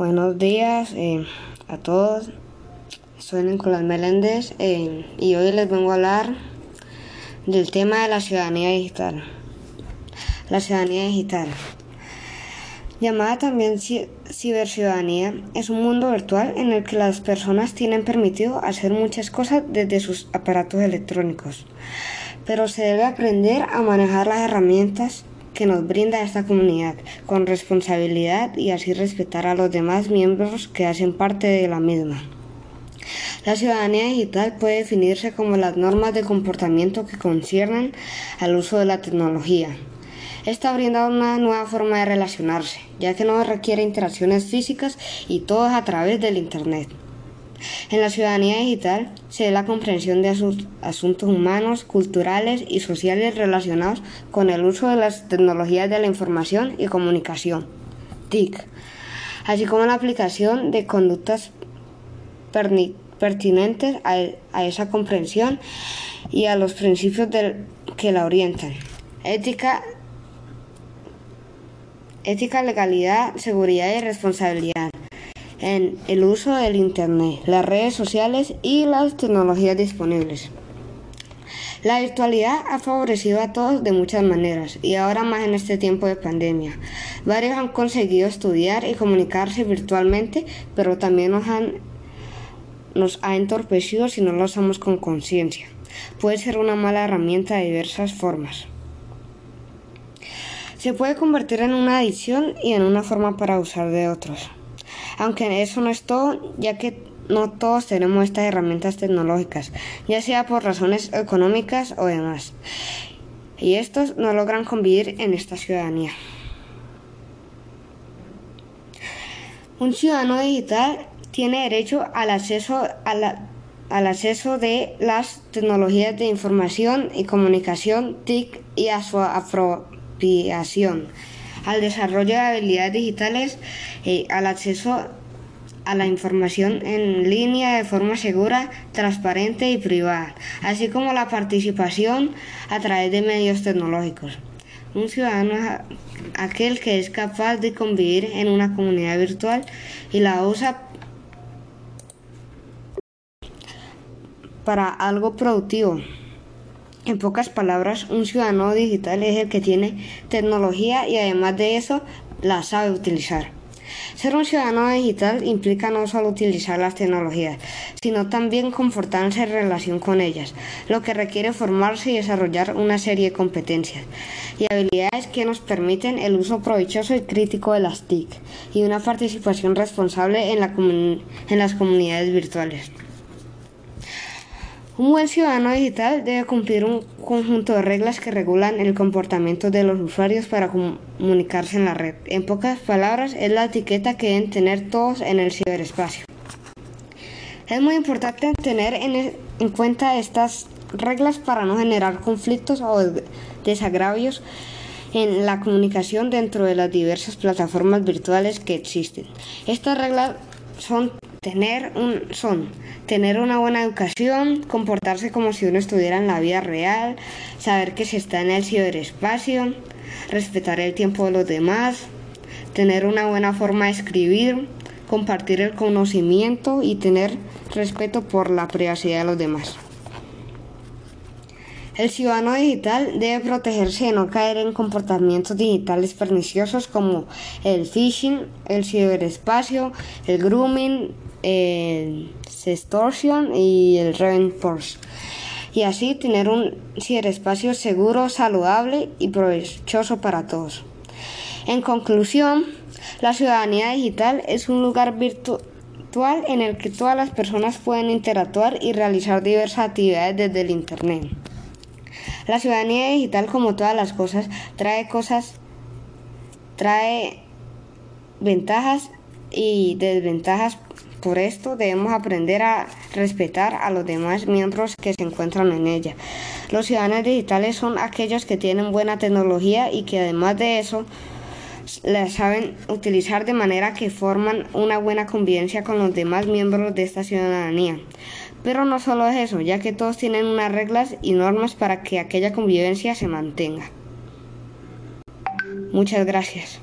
Buenos días eh, a todos. Soy Nicolás Meléndez eh, y hoy les vengo a hablar del tema de la ciudadanía digital. La ciudadanía digital, llamada también ciberciudadanía, es un mundo virtual en el que las personas tienen permitido hacer muchas cosas desde sus aparatos electrónicos, pero se debe aprender a manejar las herramientas que nos brinda esta comunidad con responsabilidad y así respetar a los demás miembros que hacen parte de la misma. La ciudadanía digital puede definirse como las normas de comportamiento que conciernen al uso de la tecnología. Esta brinda una nueva forma de relacionarse, ya que no requiere interacciones físicas y todo es a través del Internet. En la ciudadanía digital se ve la comprensión de asuntos humanos, culturales y sociales relacionados con el uso de las tecnologías de la información y comunicación, TIC, así como la aplicación de conductas pertinentes a, esa comprensión y a los principios que la orientan. Ética, ética, legalidad, seguridad y responsabilidad en el uso del Internet, las redes sociales y las tecnologías disponibles. La virtualidad ha favorecido a todos de muchas maneras y ahora más en este tiempo de pandemia. Varios han conseguido estudiar y comunicarse virtualmente, pero también nos, han, nos ha entorpecido si no lo usamos con conciencia. Puede ser una mala herramienta de diversas formas. Se puede convertir en una adicción y en una forma para usar de otros. Aunque eso no es todo, ya que no todos tenemos estas herramientas tecnológicas, ya sea por razones económicas o demás. Y estos no logran convivir en esta ciudadanía. Un ciudadano digital tiene derecho al acceso al acceso de las tecnologías de información y comunicación TIC y a su apropiación al desarrollo de habilidades digitales y al acceso a la información en línea de forma segura, transparente y privada, así como la participación a través de medios tecnológicos. Un ciudadano es aquel que es capaz de convivir en una comunidad virtual y la usa para algo productivo. En pocas palabras, un ciudadano digital es el que tiene tecnología y además de eso la sabe utilizar. Ser un ciudadano digital implica no solo utilizar las tecnologías, sino también comportarse en relación con ellas, lo que requiere formarse y desarrollar una serie de competencias y habilidades que nos permiten el uso provechoso y crítico de las TIC y una participación responsable en, en las comunidades virtuales. Un buen ciudadano digital debe cumplir un conjunto de reglas que regulan el comportamiento de los usuarios para comunicarse en la red. En pocas palabras, es la etiqueta que deben tener todos en el ciberespacio. Es muy importante tener en, e, cuenta estas reglas para no generar conflictos o desagravios en la comunicación dentro de las diversas plataformas virtuales que existen. Estas reglas son tener un son tener una buena educación, comportarse como si uno estuviera en la vida real, saber que se está en el ciberespacio, respetar el tiempo de los demás, tener una buena forma de escribir, compartir el conocimiento y tener respeto por la privacidad de los demás. El ciudadano digital debe protegerse de no caer en comportamientos digitales perniciosos como el phishing, el ciberespacio, el grooming, el sextortion y el reinforce y así tener un ciberespacio seguro, saludable y provechoso para todos. En conclusión, la ciudadanía digital es un lugar virtual en el que todas las personas pueden interactuar y realizar diversas actividades desde el Internet. La ciudadanía digital, como todas las cosas, trae cosas, trae ventajas y desventajas por esto debemos aprender a respetar a los demás miembros que se encuentran en ella. Los ciudadanos digitales son aquellos que tienen buena tecnología y que además de eso la saben utilizar de manera que forman una buena convivencia con los demás miembros de esta ciudadanía. Pero no solo es eso, ya que todos tienen unas reglas y normas para que aquella convivencia se mantenga. Muchas gracias.